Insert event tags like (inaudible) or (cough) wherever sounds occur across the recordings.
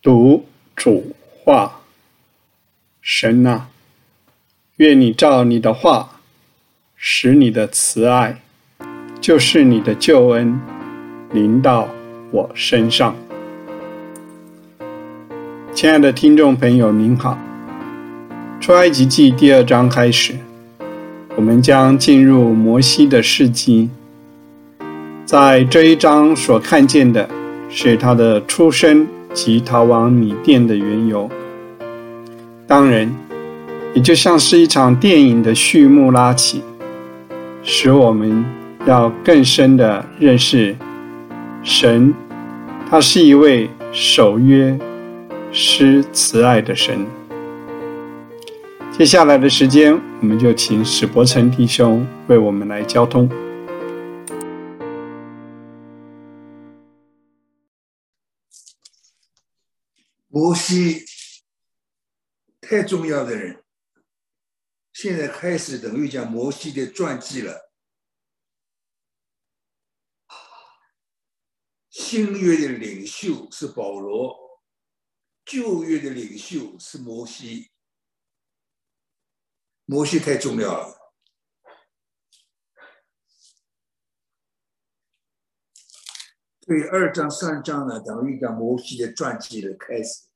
读主话，神啊，愿你照你的话，使你的慈爱，就是你的救恩，临到我身上。亲爱的听众朋友，您好。出埃及记第二章开始，我们将进入摩西的事迹。在这一章所看见的是他的出生及逃往米甸的缘由。当然，也就像是一场电影的序幕拉起，使我们要更深的认识神，他是一位守约、施慈爱的神。接下来的时间，我们就请史伯成弟兄为我们来交通。摩西太重要的人，现在开始等于讲摩西的传记了。新约的领袖是保罗，旧约的领袖是摩西。摩西太重要了，所以二章三章呢，等于讲摩西的传记的开始。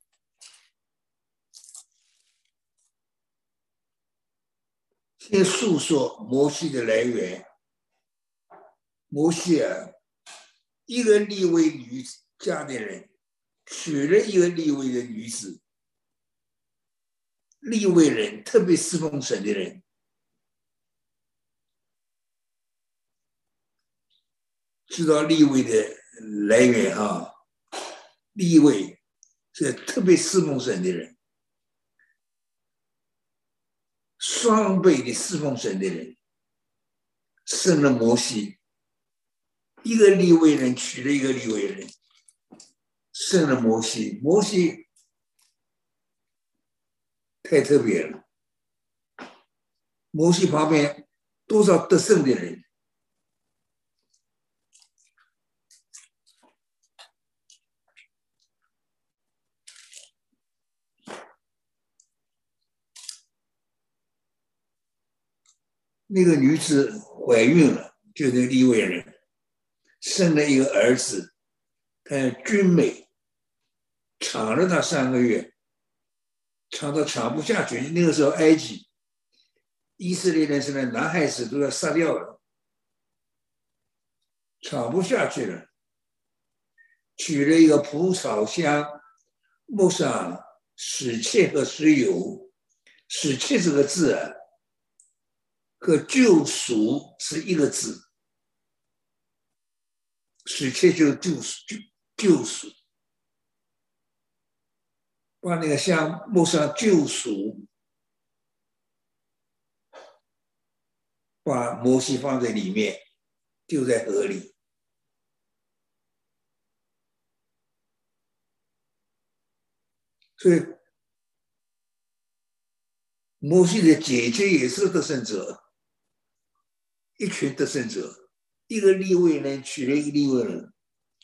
先诉说摩西的来源。摩西啊，一个立位女家的人，娶了一个立位的女子。立位人，特别侍奉神的人，知道立位的来源啊。立位是特别侍奉神的人，双倍的侍奉神的人，生了摩西，一个立位人娶了一个立位人，生了摩西，摩西。太特别了！摩西旁边多少得胜的人？那个女子怀孕了，就那个利未人生了一个儿子，他俊美，长了他三个月。抢到抢不下去，那个时候埃及、以色列人是呢，男孩子都要杀掉了，抢不下去了，取了一个蒲草箱，木上使切和石油，使切这个字啊，和救赎是一个字，水切就救救救赎。把那个像木上救赎，把摩西放在里面，丢在河里。所以，摩西的姐姐也是得胜者，一群得胜者，一个立位人娶了一个立位人，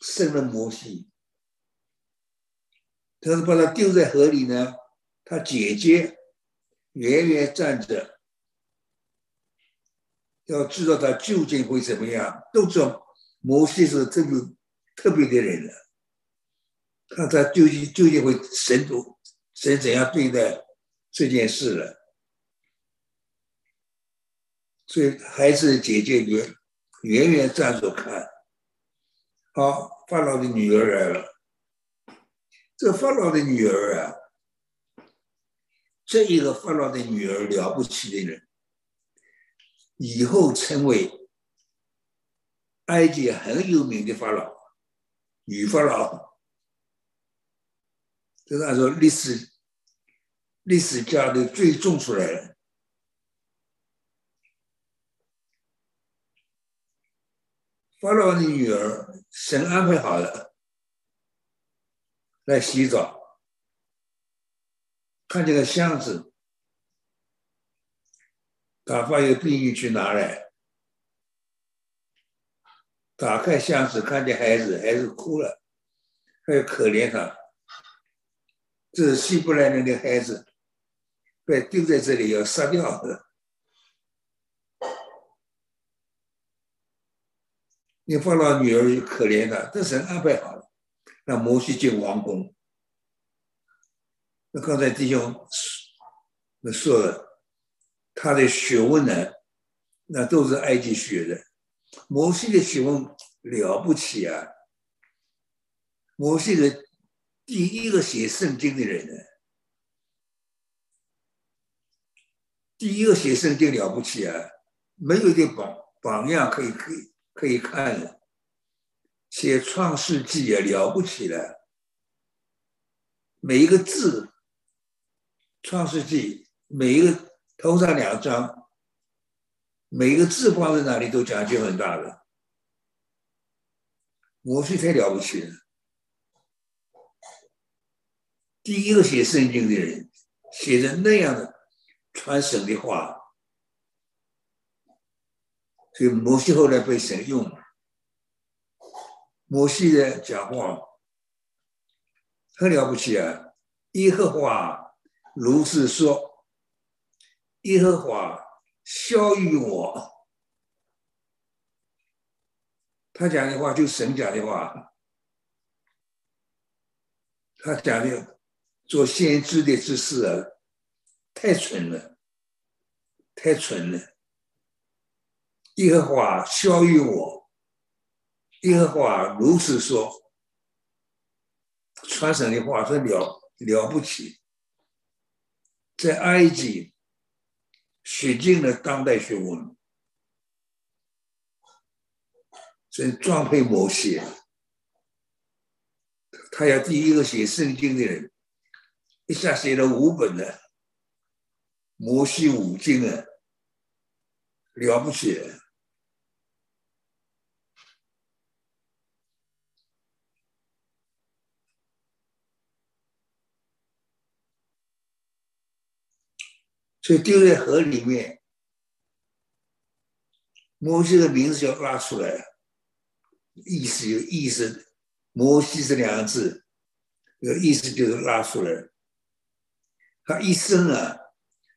生了摩西。他是把他丢在河里呢，他姐姐远远站着，要知道他究竟会怎么样。都知道摩西是特别特别的人了，看他究竟究竟会神都神怎样对待这件事了。所以孩子姐姐远远远站着看，好，法老的女儿来了。这法老的女儿啊，这一个法老的女儿了不起的人，以后成为埃及很有名的法老，女法老。就是按照历史历史家的最重出来了。法老的女儿，神安排好了。来洗澡，看见个箱子，打发一个婢女去拿来。打开箱子，看见孩子，孩子哭了，还有可怜他，这是希伯来人的孩子，被丢在这里要杀掉的。你放了女儿就可怜了，这神安排好了，让摩西进王宫。那刚才弟兄那说了，他的学问呢，那都是埃及学的。摩西的学问了不起啊！摩西的第一个写圣经的人呢，第一个写圣经了不起啊！没有一个榜榜样可以可以可以看了，写创世纪也了不起了，每一个字。创世纪每一个头上两张，每一个字放在哪里都讲究很大的。摩西太了不起了，第一个写圣经的人，写的那样的传神的话，所以摩西后来被神用。摩西的讲话很了不起啊，耶和华。如是说，耶和华消于我。他讲的话就神讲的话，他讲的做先知的之事啊，太蠢了，太蠢了。耶和华消于我，耶和华如此说，传神的话是了了不起。在埃及写尽了当代学问，所以装配摩西。他要第一个写圣经的人，一下写了五本呢，摩西五经啊，了不起。就丢在河里面，摩西的名字叫拉出来，意思有意思，摩西这两个字，有意思就是拉出来。他一生啊，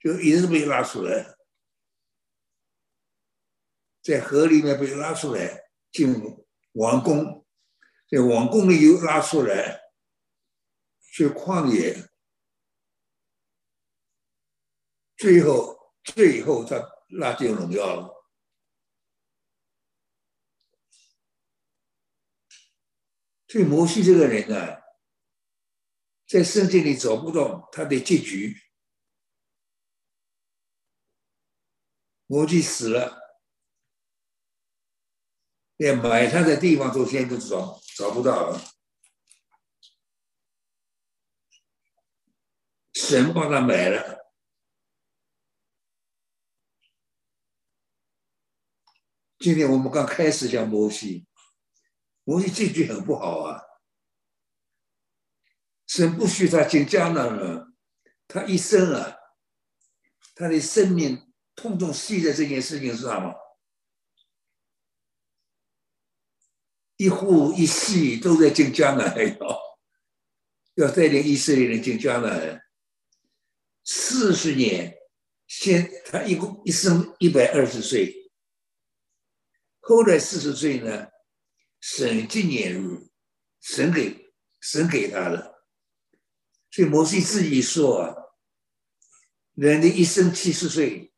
就一直被拉出来，在河里面被拉出来进王宫，在王宫里又拉出来去旷野。最后，最后他拉进荣耀了。所以摩西这个人呢，在圣经里找不到他的结局。摩西死了，连埋他的地方都现在都找找不到了。神帮他埋了。今天我们刚开始讲摩西，摩西这句很不好啊。神不许他进迦南了，他一生啊，他的生命通通系在这件事情上嘛，一呼一吸都在进迦南，要要带领以色列人进迦南。四十年，先他一共一生一百二十岁。后来四十岁呢，神纪念日，神给神给他的，所以摩西自己说啊，人的一生七十岁，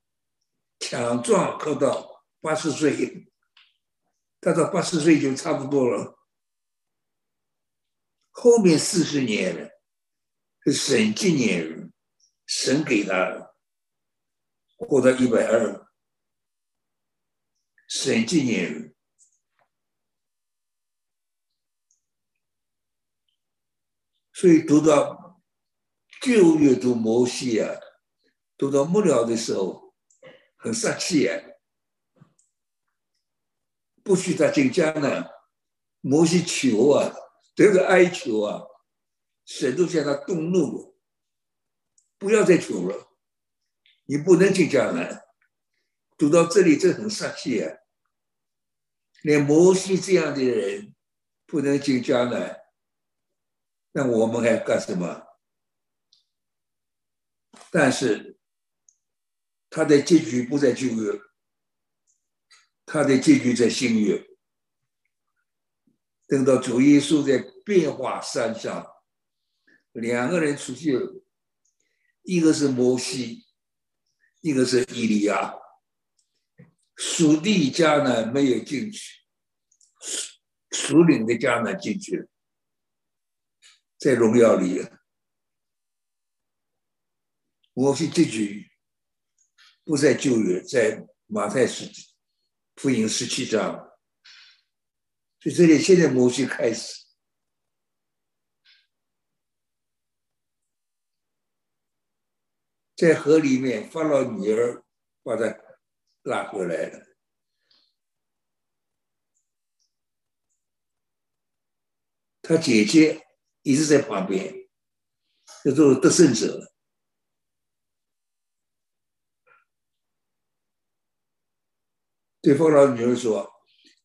强壮可到八十岁，他到八十岁就差不多了。后面四十年了，是神纪念日，神给他了活到一百二。神纪念日，所以读到旧约读摩西啊，读到末了的时候，很生气啊！不许他进迦南，摩西求啊，这个哀求啊，神都向他动怒，不要再求了，你不能进迦南。读到这里，这很杀气啊！连摩西这样的人不能进迦南，那我们还干什么？但是他的结局不在旧约，他的结局在新约。等到主耶稣在变化山上，两个人出去，一个是摩西，一个是伊利亚。属地迦南没有进去，属灵的迦南进去了，在荣耀里。摩西这句不在旧约，在马太十福音十七章。所以这里现在摩西开始在河里面放了女儿，把他拉回来了。他姐姐一直在旁边，这都是得胜者。对方老女儿说：“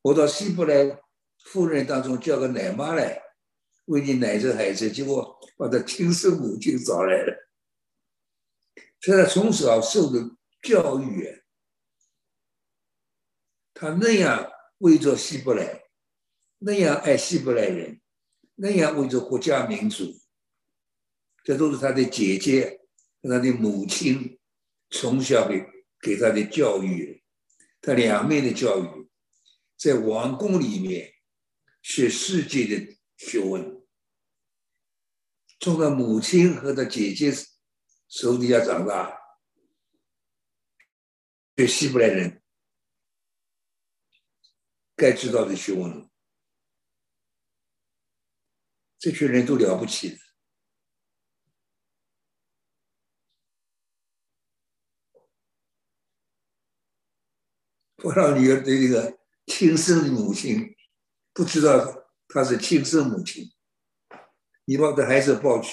我到西部来。”妇人当中叫个奶妈来为你奶这孩子，结果把他亲生母亲找来了。所以他从小受的教育，他那样为着希伯来，那样爱希伯来人，那样为着国家民族，这都是他的姐姐和他的母亲从小给给他的教育，他两面的教育，在王宫里面。学世界的学问，从他母亲和他姐姐手底下长大，学希伯来人该知道的学问，这群人都了不起的。我让女儿的那个亲生母亲。不知道她是亲生母亲，你把这孩子抱去，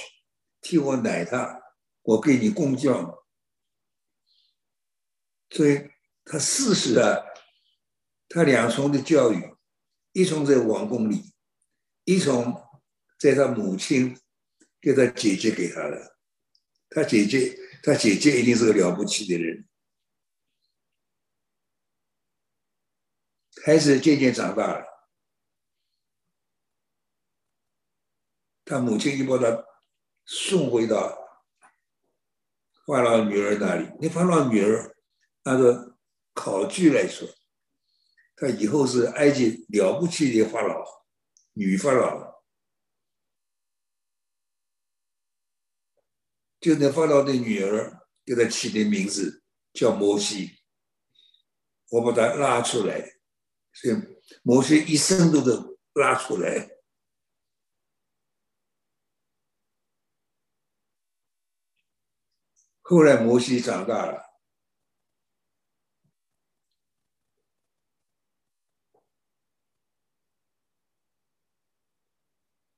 替我奶他，我给你供教。所以他事实啊，他两重的教育，一重在王宫里，一重在他母亲给他姐姐给他的。他姐姐，他姐姐一定是个了不起的人。孩子渐渐长大了。他母亲就把他送回到法老女儿那里。你法老女儿按照考据来说，他以后是埃及了不起的法老，女法老。就那法老的女儿给他起的名字叫摩西，我把他拉出来，所以摩西一生都得拉出来。后来摩西长大了，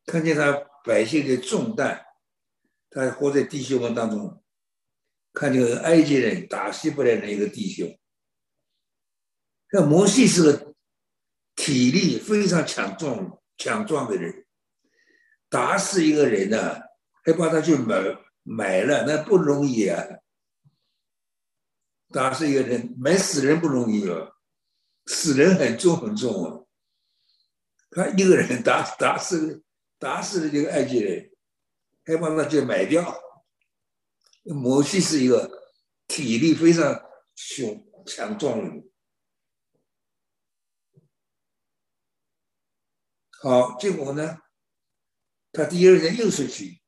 看见他百姓的重担，他活在弟兄们当中，看见埃及人打希伯来人一个弟兄。那摩西是个体力非常强壮、强壮的人，打死一个人呢，还把他去买。买了那不容易啊！打死一个人，买死人不容易啊，死人很重很重啊。他一个人 (laughs) 打打死打死了这个埃及人，还把他就买掉。摩西是一个体力非常雄强壮的人。好，结果呢，他第二天又出去，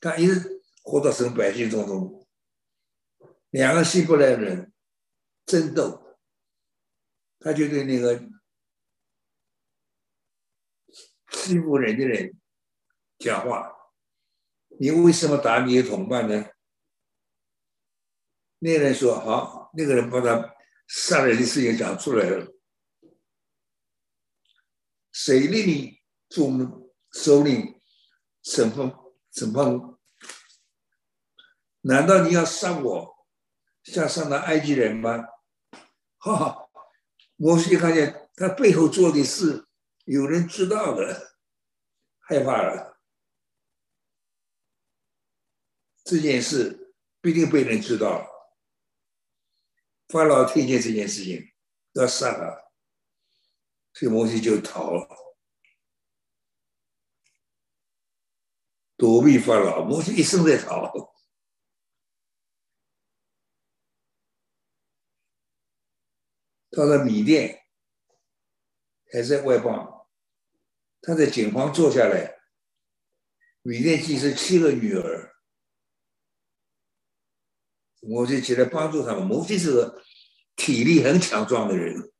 他一直。活到成百姓当中，两个希伯来人争斗，他就对那个欺负人的人讲话：“你为什么打你的同伴呢？”那个人说：“好。”那个人把他杀人的事情讲出来了。谁令你做首领审判审判？难道你要杀我，像杀那埃及人吗？哈哈，摩西看见他背后做的事，有人知道的，害怕了。这件事必定被人知道。法老听见这件事情，要杀他，所以摩西就逃了，躲避法老。摩西一生在逃，到了米甸，还在外邦，他在警方坐下来。米甸记是七个女儿。我就起来帮助他们。摩西是个体力很强壮的人，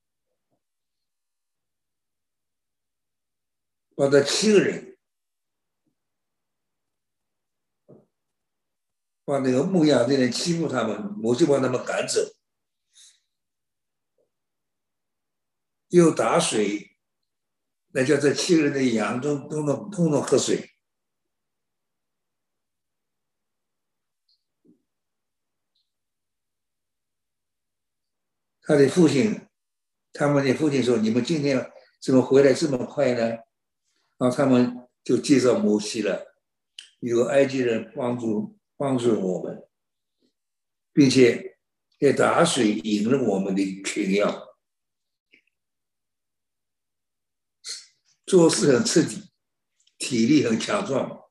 把他七个人，把那个牧羊的人欺负他们，摩西把他们赶走，又打水，那叫这七个人的羊都都能通通喝水。他的父亲，他们的父亲说：“你们今天怎么回来这么快呢？”然后他们就介绍摩西了，有埃及人帮助帮助我们，并且在打水引了我们的群羊，做事很彻底，体力很强壮。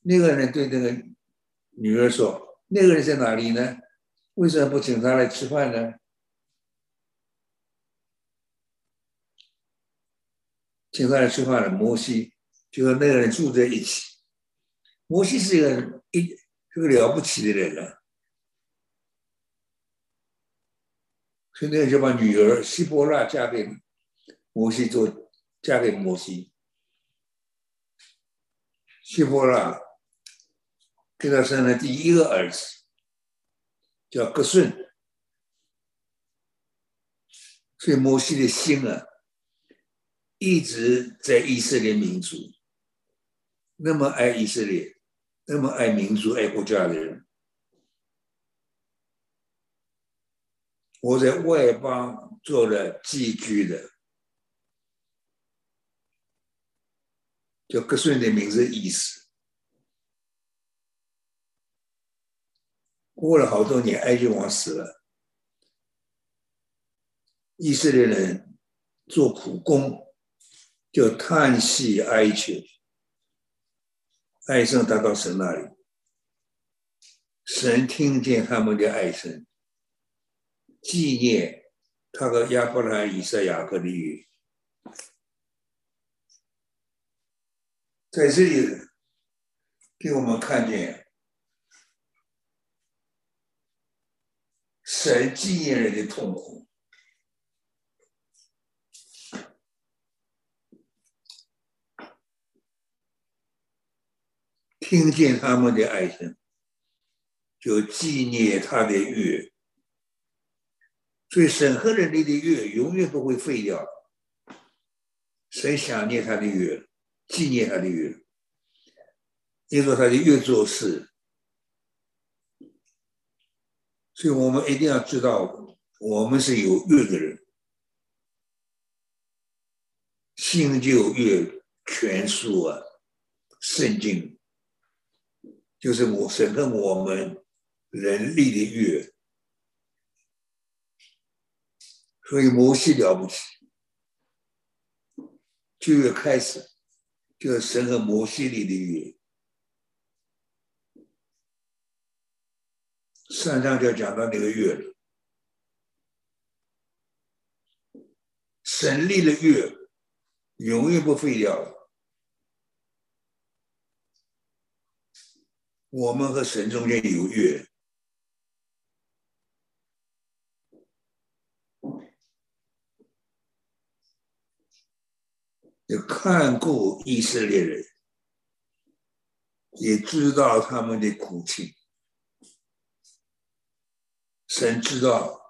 那个人对那个女儿说。那个人在哪里呢？为什么不请他来吃饭呢？请他来吃饭了。摩西就和那个人住在一起。摩西是一个一这个了不起的人了，所以那个就把女儿希伯拉嫁给摩西做，嫁给摩西。希伯拉。给他生了第一个儿子，叫格顺。所以摩西的心啊，一直在以色列民族，那么爱以色列，那么爱民族、爱国家的人。我在外邦做了寄居的，叫格顺的名字意思。过了好多年，埃及王死了，以色列人做苦工，就叹息哀求，哀声达到神那里，神听见他们的哀声，纪念他和亚伯拉罕、以撒、雅各的约，在这里给我们看见。神纪念人的痛苦，听见他们的哀声，就纪念他的月。所以审核人类的月永远不会废掉。神想念他的月，纪念他的月，因为他的月做事。所以我们一定要知道，我们是有约的人，新旧约全书啊，圣经就是我审核我们人力的约。所以摩西了不起，就要开始就要审核摩西里的约。上章就讲到那个月了，神立的月永远不废掉。我们和神中间有约，也看过以色列人，也知道他们的苦情。神知道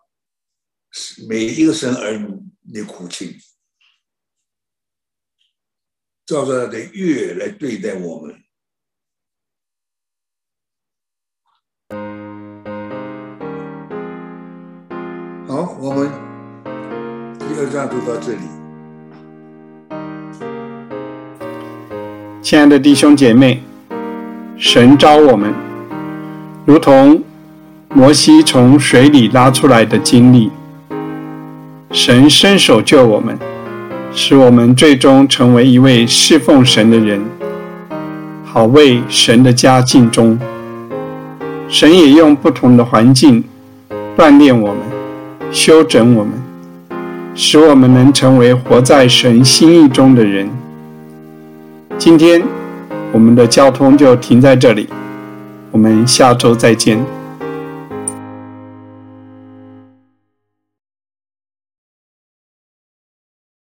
每一个神儿女的苦情，照着他的月来对待我们。好，我们第二章就到这里。亲爱的弟兄姐妹，神召我们，如同摩西从水里拉出来的经历，神伸手救我们，使我们最终成为一位侍奉神的人，好为神的家尽忠。神也用不同的环境锻炼我们、修整我们，使我们能成为活在神心意中的人。今天我们的交通就停在这里，我们下周再见。